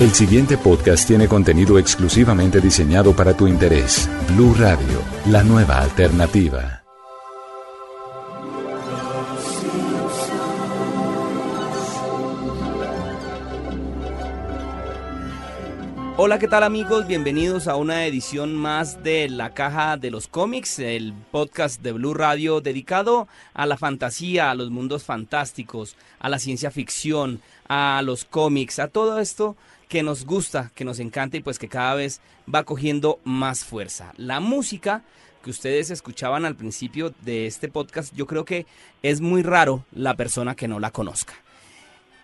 El siguiente podcast tiene contenido exclusivamente diseñado para tu interés. Blue Radio, la nueva alternativa. Hola, ¿qué tal amigos? Bienvenidos a una edición más de La Caja de los Cómics, el podcast de Blue Radio dedicado a la fantasía, a los mundos fantásticos, a la ciencia ficción, a los cómics, a todo esto que nos gusta, que nos encanta y pues que cada vez va cogiendo más fuerza. La música que ustedes escuchaban al principio de este podcast, yo creo que es muy raro la persona que no la conozca.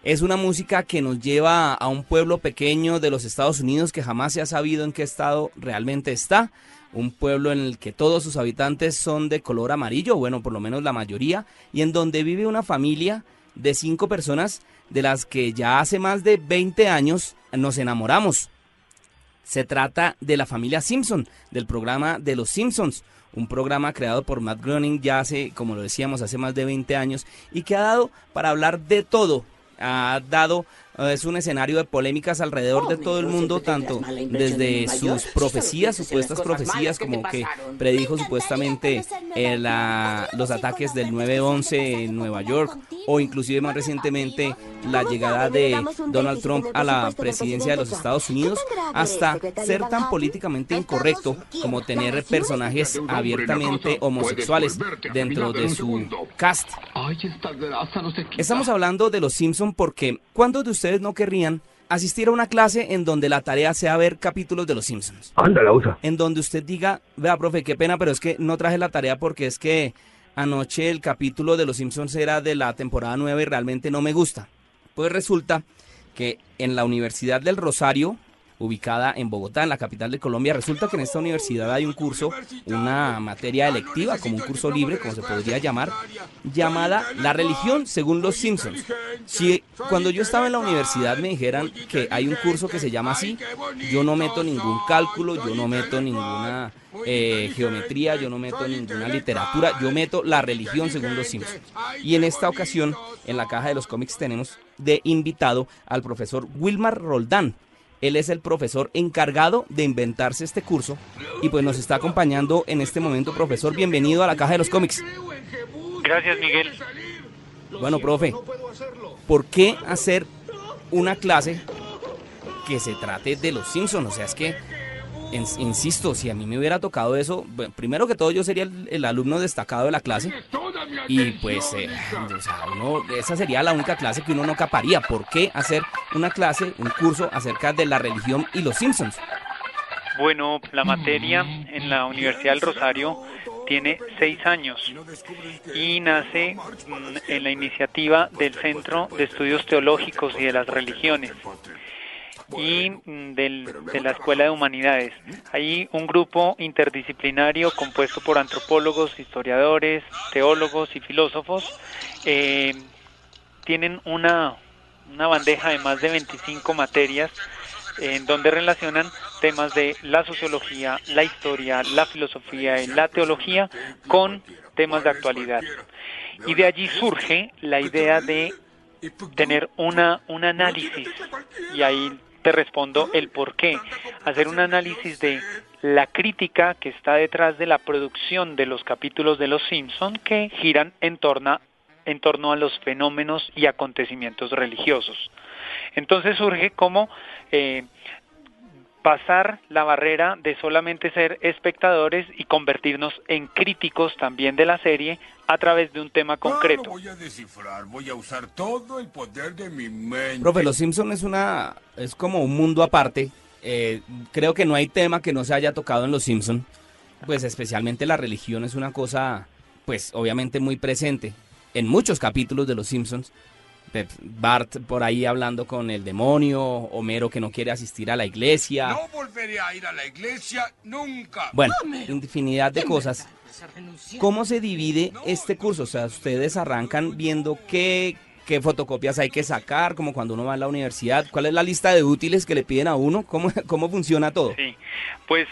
Es una música que nos lleva a un pueblo pequeño de los Estados Unidos que jamás se ha sabido en qué estado realmente está. Un pueblo en el que todos sus habitantes son de color amarillo, bueno, por lo menos la mayoría, y en donde vive una familia de cinco personas de las que ya hace más de 20 años nos enamoramos. Se trata de la familia Simpson, del programa de los Simpsons, un programa creado por Matt Groening ya hace, como lo decíamos, hace más de 20 años y que ha dado para hablar de todo, ha dado es un escenario de polémicas alrededor de todo el mundo, tanto desde sus profecías, supuestas profecías, como que predijo supuestamente eh, los ataques del 9-11 en Nueva York, o inclusive más recientemente la llegada de Donald Trump a la presidencia de los Estados Unidos, hasta ser tan políticamente incorrecto como tener personajes abiertamente homosexuales dentro de su cast. Estamos hablando de los Simpson porque ¿cuándo de ustedes no querrían asistir a una clase en donde la tarea sea ver capítulos de Los Simpsons. Anda, usa. En donde usted diga, vea, profe, qué pena, pero es que no traje la tarea porque es que anoche el capítulo de Los Simpsons era de la temporada 9 y realmente no me gusta. Pues resulta que en la Universidad del Rosario, ubicada en Bogotá, en la capital de Colombia. Resulta que en esta universidad hay un curso, una materia electiva, como un curso libre, como se podría llamar, llamada La religión según los Simpsons. Si cuando yo estaba en la universidad me dijeran que hay un curso que se llama así, yo no meto ningún cálculo, yo no meto ninguna eh, geometría, yo no meto ninguna literatura, yo meto la religión según los Simpsons. Y en esta ocasión, en la caja de los cómics tenemos de invitado al profesor Wilmar Roldán. Él es el profesor encargado de inventarse este curso y pues nos está acompañando en este momento, profesor. Bienvenido a la caja de los cómics. Gracias, Miguel. Bueno, profe, ¿por qué hacer una clase que se trate de los Simpsons? O sea, es que, insisto, si a mí me hubiera tocado eso, primero que todo yo sería el alumno destacado de la clase y pues, eh, esa sería la única clase que uno no caparía. ¿Por qué hacer una clase, un curso acerca de la religión y los Simpsons? Bueno, la materia en la Universidad del Rosario tiene seis años y nace mm, en la iniciativa del Centro de Estudios Teológicos y de las Religiones y mm, de la Escuela de Humanidades. Hay un grupo interdisciplinario compuesto por antropólogos, historiadores, teólogos y filósofos. Eh, tienen una, una bandeja de más de 25 materias en donde relacionan temas de la sociología, la historia, la filosofía y la teología con temas de actualidad. Y de allí surge la idea de tener una, un análisis, y ahí te respondo el por qué. Hacer un análisis de la crítica que está detrás de la producción de los capítulos de Los Simpson que giran en torno, en torno a los fenómenos y acontecimientos religiosos. Entonces surge como eh, pasar la barrera de solamente ser espectadores y convertirnos en críticos también de la serie a través de un tema concreto. voy a descifrar, voy a usar todo el poder de mi mente. Profe, Los Simpson es una es como un mundo aparte. Eh, creo que no hay tema que no se haya tocado en Los Simpson. Pues especialmente la religión es una cosa, pues obviamente muy presente en muchos capítulos de Los Simpsons. Bart por ahí hablando con el demonio, Homero que no quiere asistir a la iglesia. No volveré a ir a la iglesia nunca. Bueno, infinidad de cosas. ¿Cómo se divide este curso? O sea, ustedes arrancan viendo qué, qué fotocopias hay que sacar, como cuando uno va a la universidad. ¿Cuál es la lista de útiles que le piden a uno? ¿Cómo, cómo funciona todo? Sí, pues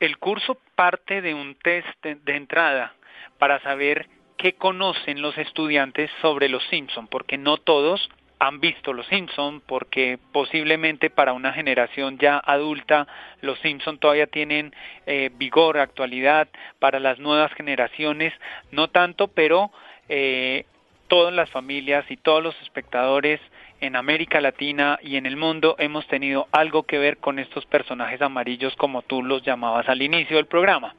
el curso parte de un test de entrada para saber qué conocen los estudiantes sobre los Simpson, porque no todos han visto los Simpson, porque posiblemente para una generación ya adulta los Simpson todavía tienen eh, vigor, actualidad, para las nuevas generaciones no tanto, pero eh, todas las familias y todos los espectadores en América Latina y en el mundo hemos tenido algo que ver con estos personajes amarillos como tú los llamabas al inicio del programa.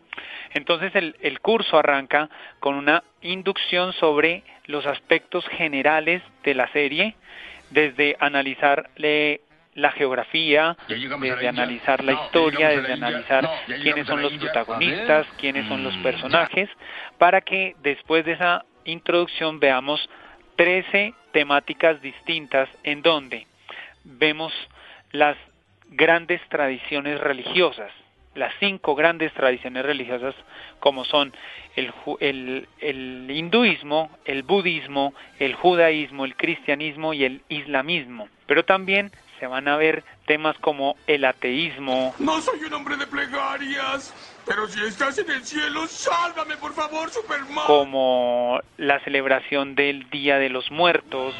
Entonces el, el curso arranca con una inducción sobre los aspectos generales de la serie, desde analizar la geografía, desde analizar la historia, desde analizar quiénes son los protagonistas, quiénes son los personajes, para que después de esa introducción veamos 13 temáticas distintas en donde vemos las grandes tradiciones religiosas, las cinco grandes tradiciones religiosas como son el, el, el, hinduismo, el budismo, el judaísmo, el cristianismo y el islamismo. Pero también se van a ver temas como el ateísmo. No soy un hombre de plegarias, pero si estás en el cielo, sálvame por favor, Superman. Como la celebración del Día de los Muertos,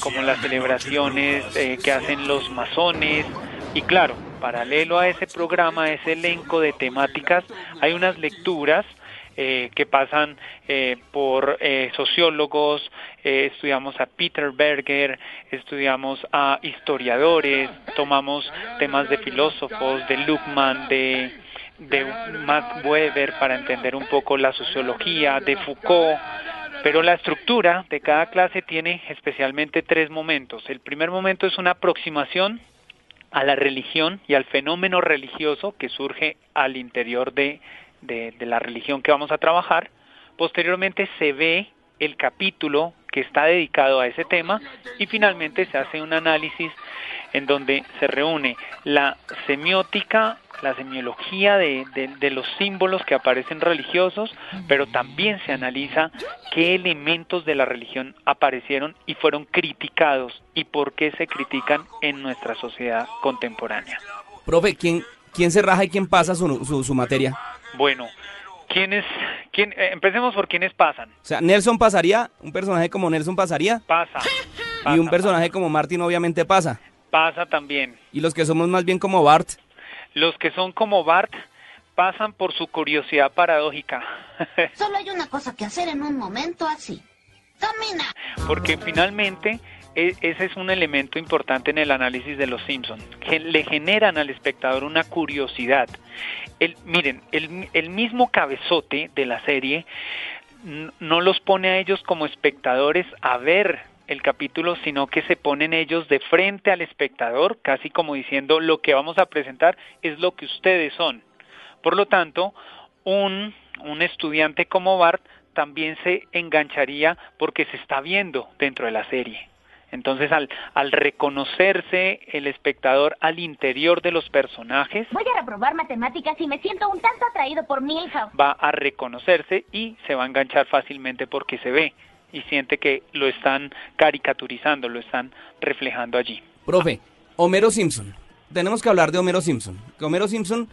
como las celebraciones eh, que hacen los masones y claro, paralelo a ese programa, ese elenco de temáticas, hay unas lecturas eh, que pasan eh, por eh, sociólogos, estudiamos a Peter Berger, estudiamos a historiadores, tomamos temas de filósofos, de Luckman, de, de Max Weber para entender un poco la sociología, de Foucault, pero la estructura de cada clase tiene especialmente tres momentos. El primer momento es una aproximación a la religión y al fenómeno religioso que surge al interior de, de, la religión que vamos a trabajar. Posteriormente se ve el capítulo que está dedicado a ese tema y finalmente se hace un análisis en donde se reúne la semiótica, la semiología de, de, los símbolos que aparecen religiosos, pero también se analiza qué elementos de la religión aparecieron y fueron criticados y por qué se critican en nuestra sociedad contemporánea. Profe, ¿quién, quién se raja y quién pasa su, su, su materia? Bueno, ¿quiénes, quién, eh, empecemos por quiénes pasan. O sea, Nelson pasaría, un personaje como Nelson pasaría. Pasa. y un personaje como Martin obviamente pasa. Pasa también. ¿Y los que somos más bien como Bart? Los que son como Bart pasan por su curiosidad paradójica. Solo hay una cosa que hacer en un momento así. Camina. Porque finalmente ese es un elemento importante en el análisis de los Simpsons, que le generan al espectador una curiosidad. Miren, el, mismo cabezote de la serie no los pone a ellos como espectadores a ver el capítulo, sino que se ponen ellos de frente al espectador, casi como diciendo lo que vamos a presentar es lo que ustedes son. Por lo tanto, un estudiante como Bart también se engancharía porque se está viendo dentro de la serie. Entonces, al, al reconocerse el espectador al interior de los personajes... Voy a reprobar matemáticas y me siento un tanto atraído por hija. Va a reconocerse y se va a enganchar fácilmente porque se ve y siente que lo están caricaturizando, lo están reflejando allí. Profe, Homero Simpson. Tenemos que hablar de Homero Simpson. Que Homero Simpson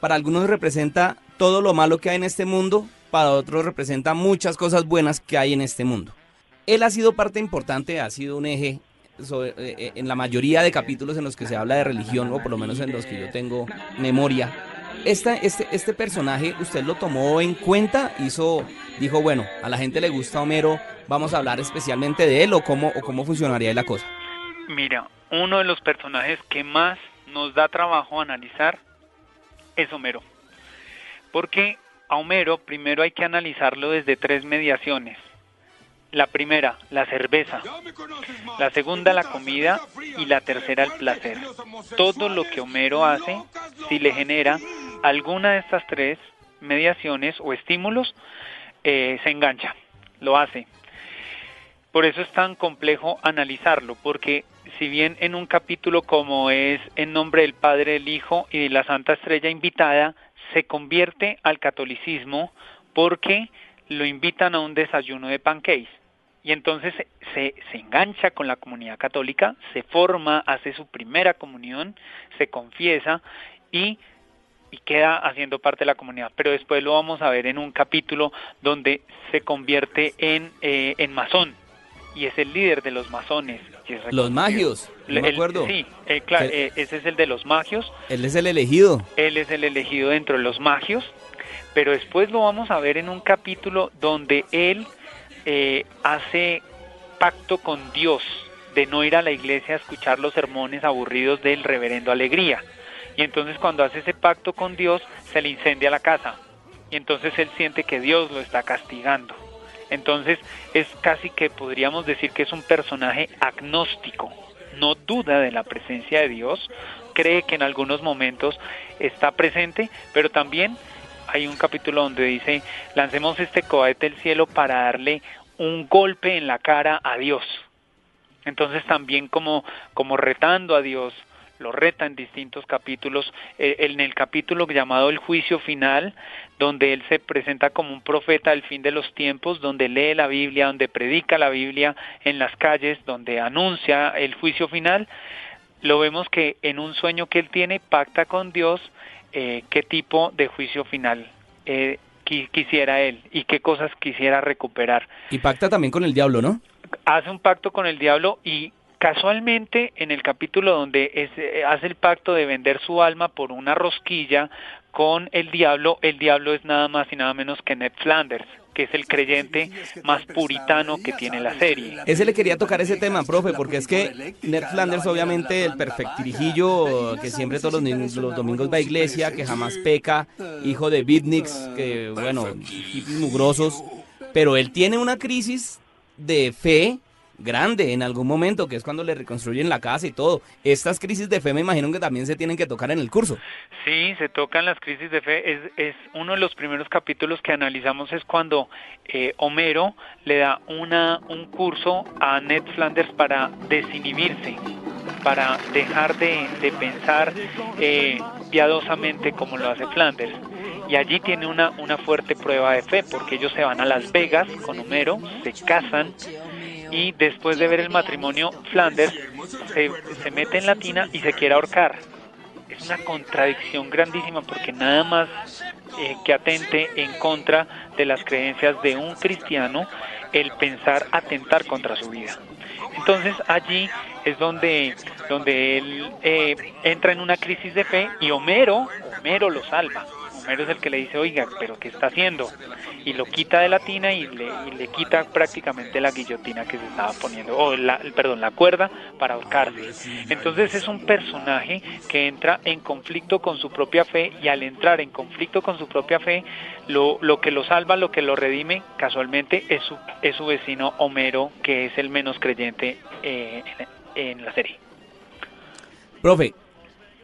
para algunos representa todo lo malo que hay en este mundo, para otros representa muchas cosas buenas que hay en este mundo él ha sido parte importante, ha sido un eje eh, eh, en la mayoría de capítulos en los que se habla de religión, o por lo menos en los que yo tengo memoria. este, este personaje usted lo tomó en cuenta, hizo, dijo, bueno, a la gente le gusta Homero, vamos a hablar especialmente de él o cómo, o cómo funcionaría la cosa. Mira, uno de los personajes que más nos da trabajo analizar es Homero. Porque a Homero primero hay que analizarlo desde tres mediaciones. La primera, la cerveza. La segunda, la comida. Y la tercera, el placer. Todo lo que Homero hace, si le genera alguna de estas tres mediaciones o estímulos, eh, se engancha. Lo hace. por eso es tan complejo analizarlo, porque si bien en un capítulo como es En nombre del Padre, del Hijo y de la Santa Estrella invitada, se convierte al catolicismo porque lo invitan a un desayuno de pancakes. Y entonces se, se engancha con la comunidad católica, se forma, hace su primera comunión, se confiesa y, y queda haciendo parte de la comunidad. Pero después lo vamos a ver en un capítulo donde se convierte en, eh, en masón y es el líder de los masones. Los magios, no me acuerdo. Sí, eh, claro, eh, ese es el de los magios. Él es el elegido. Él es el elegido dentro de los magios, pero después lo vamos a ver en un capítulo donde él eh, hace pacto con Dios de no ir a la iglesia a escuchar los sermones aburridos del reverendo Alegría. Y entonces cuando hace ese pacto con Dios, se le incendia la casa. Y entonces él siente que Dios lo está castigando. Entonces es casi que podríamos decir que es un personaje agnóstico, no duda de la presencia de Dios, cree que en algunos momentos está presente, pero también hay un capítulo donde dice, lancemos este cohete del cielo para darle un golpe en la cara a Dios. Entonces también como, como retando a Dios, lo reta en distintos capítulos. Eh, en el capítulo llamado El juicio final, donde él se presenta como un profeta del fin de los tiempos, donde lee la Biblia, donde predica la Biblia en las calles, donde anuncia el juicio final, lo vemos que en un sueño que él tiene pacta con Dios eh, qué tipo de juicio final eh, quisiera él y qué cosas quisiera recuperar. Y pacta también con el diablo, ¿no? Hace un pacto con el diablo y Casualmente, en el capítulo donde eh, hace el pacto de vender su alma por una rosquilla con el diablo, el diablo es nada más y nada menos que Ned Flanders, que es el creyente más puritano que tiene la serie. Ese le quería tocar ese tema, profe, porque es que Ned Flanders, obviamente, el perfectirijillo que siempre todos los, domingos va a iglesia, que jamás peca, hijo de beatniks, que, bueno, mugrosos, pero él tiene una crisis de fe grande en algún momento, que es cuando le reconstruyen la casa y todo. Estas crisis de fe me imagino que también se tienen que tocar en el curso. Sí, se tocan las crisis de fe. Es, es uno de los primeros capítulos que analizamos es cuando eh, Homero le da una, un curso a Ned Flanders para desinhibirse, para dejar de, de pensar eh, piadosamente como lo hace Flanders. Y allí tiene una, una fuerte prueba de fe, porque ellos se van a Las Vegas con Homero, se casan, y después de ver el matrimonio, Flanders se, mete en la tina y se quiere ahorcar. Es una contradicción grandísima porque nada más eh, que atente en contra de las creencias de un cristiano el pensar atentar contra su vida. Entonces allí es donde, donde él eh, entra en una crisis de fe y Homero, Homero lo salva. Homero es el que le dice, oiga, pero ¿qué está haciendo? Y lo quita de la tina y le, le quita prácticamente la guillotina que se estaba poniendo, o la, perdón, la cuerda para ahorcarse. Entonces es un personaje que entra en conflicto con su propia fe y al entrar en conflicto con su propia fe, lo, lo que lo salva, lo que lo redime, casualmente es su, es su vecino Homero, que es el menos creyente eh, en, en la serie. Profe,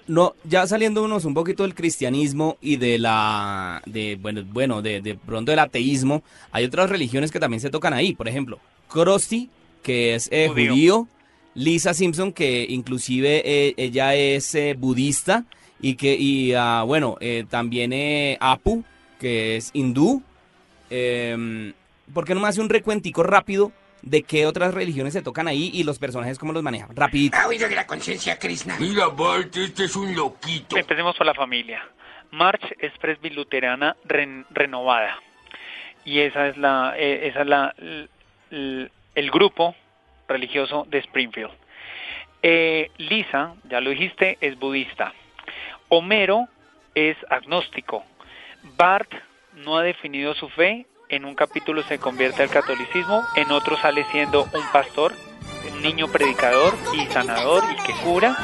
no, ya saliéndonos un poquito del cristianismo y de la, de, bueno, bueno de, de pronto del ateísmo, hay otras religiones que también se tocan ahí. Por ejemplo, Krusty, que es eh, judío. Lisa Simpson, que inclusive eh, ella es eh, budista, y que, y ah, bueno, también Apu, que es hindú. Em, ¿Por qué no me hace un recuentico rápido de qué otras religiones se tocan ahí y los personajes cómo los manejan. Rapidito. ¿Ha oído de la conciencia Krishna? Mira, Bart, este es un loquito. Empecemos por la familia. March es presbiluterana renovada. Y esa es la, eh, esa es la, el, grupo religioso de Springfield. Eh, Lisa, ya lo dijiste, es budista. Homero es agnóstico. Bart no ha definido su fe en un capítulo se convierte al catolicismo, en otro sale siendo un pastor, un niño predicador y sanador y que cura,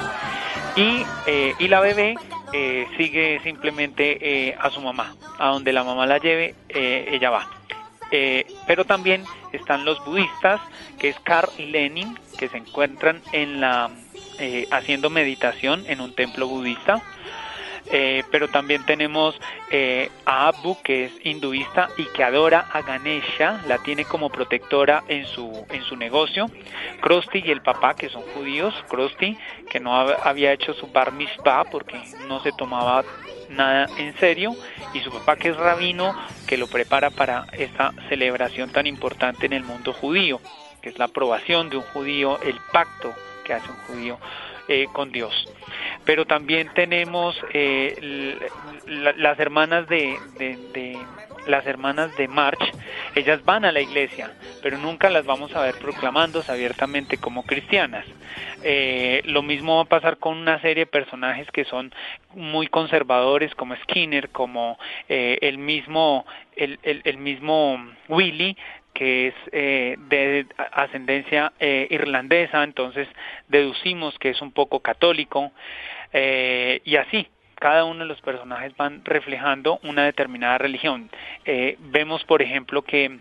y, eh, y la bebé eh, sigue simplemente eh, a su mamá, a donde la mamá la lleve, ella va. pero también están los budistas, que es Carl y Lenin, que se encuentran en la haciendo meditación en un templo budista. Eh, pero también tenemos eh, a Abu, que es hinduista y que adora a Ganesha, la tiene como protectora en su, en su negocio. Krusty y el papá, que son judíos, Krusty, que no había hecho su bar mitzvah porque no se tomaba nada en serio, y su papá, que es rabino, que lo prepara para esta celebración tan importante en el mundo judío, que es la aprobación de un judío, el pacto que hace un judío eh, con Dios. Pero también tenemos eh, las hermanas de, las hermanas de March, ellas van a la iglesia, pero nunca las vamos a ver proclamándose abiertamente como cristianas. Eh, lo mismo va a pasar con una serie de personajes que son muy conservadores, como Skinner, como el mismo el, el mismo Willy, que es eh, de ascendencia eh, irlandesa, entonces deducimos que es un poco católico, eh, y así, cada uno de los personajes van reflejando una determinada religión. vemos, por ejemplo, que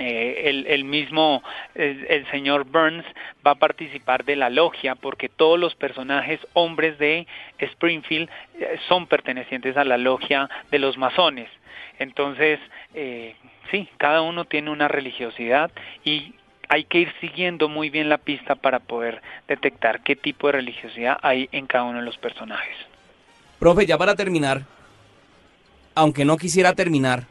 el, el, mismo el, señor Burns va a participar de la logia porque todos los personajes hombres de Springfield son pertenecientes a la logia de los masones. Entonces, eh, sí, cada uno tiene una religiosidad y hay que ir siguiendo muy bien la pista para poder detectar qué tipo de religiosidad hay en cada uno de los personajes. Profe, ya para terminar, aunque no quisiera terminar,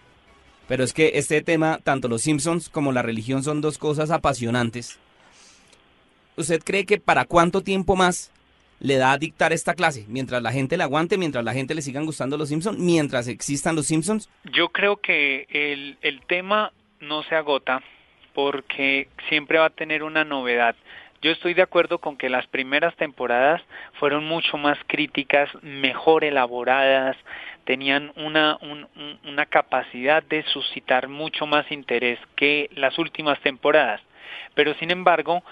pero es que este tema, tanto los Simpsons como la religión son dos cosas apasionantes. ¿Usted cree que para cuánto tiempo más le da a dictar esta clase? Mientras la gente le aguante, mientras la gente le sigan gustando los Simpsons, mientras existan los Simpsons. Yo creo que el, el tema no se agota porque siempre va a tener una novedad. Yo estoy de acuerdo con que las primeras temporadas fueron mucho más críticas, mejor elaboradas, tenían una, una capacidad de suscitar mucho más interés que las últimas temporadas. Pero sin embargo,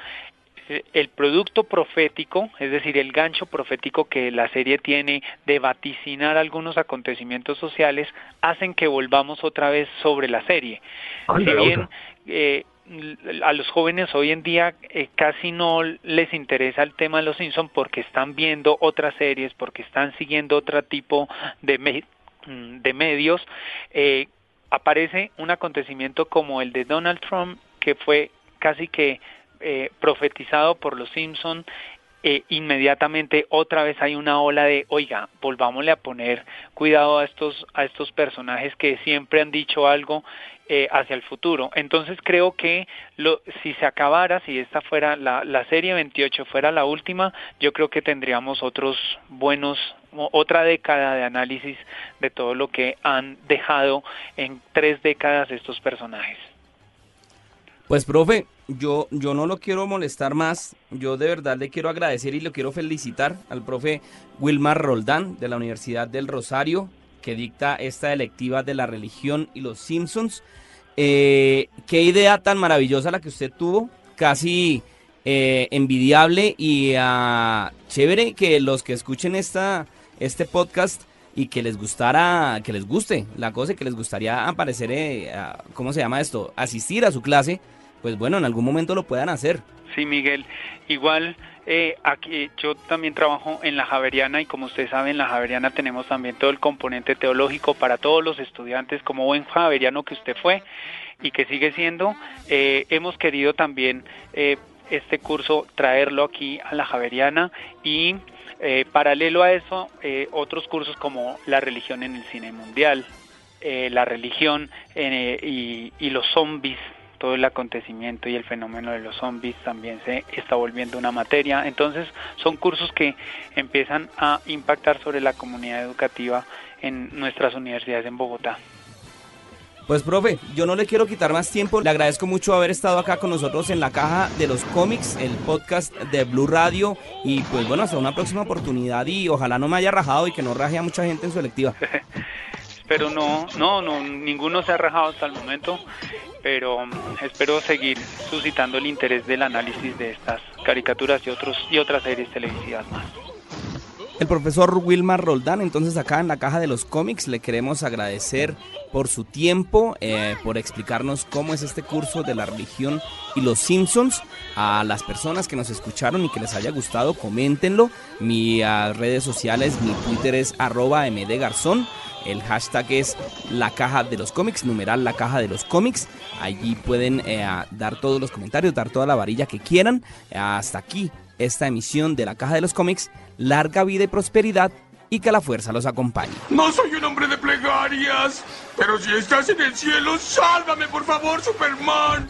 el producto profético, es decir, el gancho profético que la serie tiene de vaticinar algunos acontecimientos sociales, hacen que volvamos otra vez sobre la serie. si bien eh, a los jóvenes hoy en día eh, casi no les interesa el tema de los Simpsons porque están viendo otras series, porque están siguiendo otro tipo de, mm, medios, eh, aparece un acontecimiento como el de Donald Trump que fue casi que eh, profetizado por los Simpson, eh, inmediatamente otra vez hay una ola de, oiga, volvámosle a poner cuidado a estos, a estos personajes que siempre han dicho algo eh, hacia el futuro. Entonces creo que lo, si se acabara, si esta fuera la, la serie 28 fuera la última, yo creo que tendríamos otros buenos otra década de análisis de todo lo que han dejado en tres décadas estos personajes. Pues profe, yo, yo no lo quiero molestar más, yo de verdad le quiero agradecer y lo quiero felicitar al profe Wilmar Roldán de la Universidad del Rosario, que dicta esta electiva de la religión y los Simpsons. Eh, qué idea tan maravillosa la que usted tuvo, casi eh, envidiable y uh, chévere que los que escuchen esta, este podcast y que les gustara, que les guste la cosa, que les gustaría aparecer, eh, ¿cómo se llama esto? Asistir a su clase pues bueno, en algún momento lo puedan hacer. Sí, Miguel. Igual eh, aquí yo también trabajo en la Javeriana y como ustedes saben, en la Javeriana tenemos también todo el componente teológico para todos los estudiantes, como buen javeriano que usted fue y que sigue siendo. Eh, hemos querido también eh, este curso traerlo aquí a la Javeriana y paralelo a eso, otros cursos como la religión en el cine mundial, la religión y, y los zombies todo el acontecimiento y el fenómeno de los zombies también se está volviendo una materia. Entonces son cursos que empiezan a impactar sobre la comunidad educativa en nuestras universidades en Bogotá. Pues profe, yo no le quiero quitar más tiempo, le agradezco mucho haber estado acá con nosotros en la caja de los cómics, el podcast de Blue Radio y pues bueno, hasta una próxima oportunidad y ojalá no me haya rajado y que no raje a mucha gente en su electiva. pero no, no, no, ninguno se ha rajado hasta el momento, pero um, espero seguir suscitando el interés del análisis de estas caricaturas y otros y otras series televisivas más. El profesor Wilmar Roldán, entonces acá en la caja de los cómics le queremos agradecer por su tiempo, eh, por explicarnos cómo es este curso de la religión y los Simpsons. A las personas que nos escucharon y que les haya gustado, coméntenlo. Mi uh, redes sociales, mi Twitter es arroba mdgarzón. El hashtag es la caja de los cómics, numeral la caja de los cómics. Allí pueden eh, dar todos los comentarios, dar toda la varilla que quieran. Hasta aquí esta emisión de la caja de los cómics. Larga vida y prosperidad y que la fuerza los acompañe. No soy un hombre de plegarias, pero si estás en el cielo, sálvame por favor, Superman.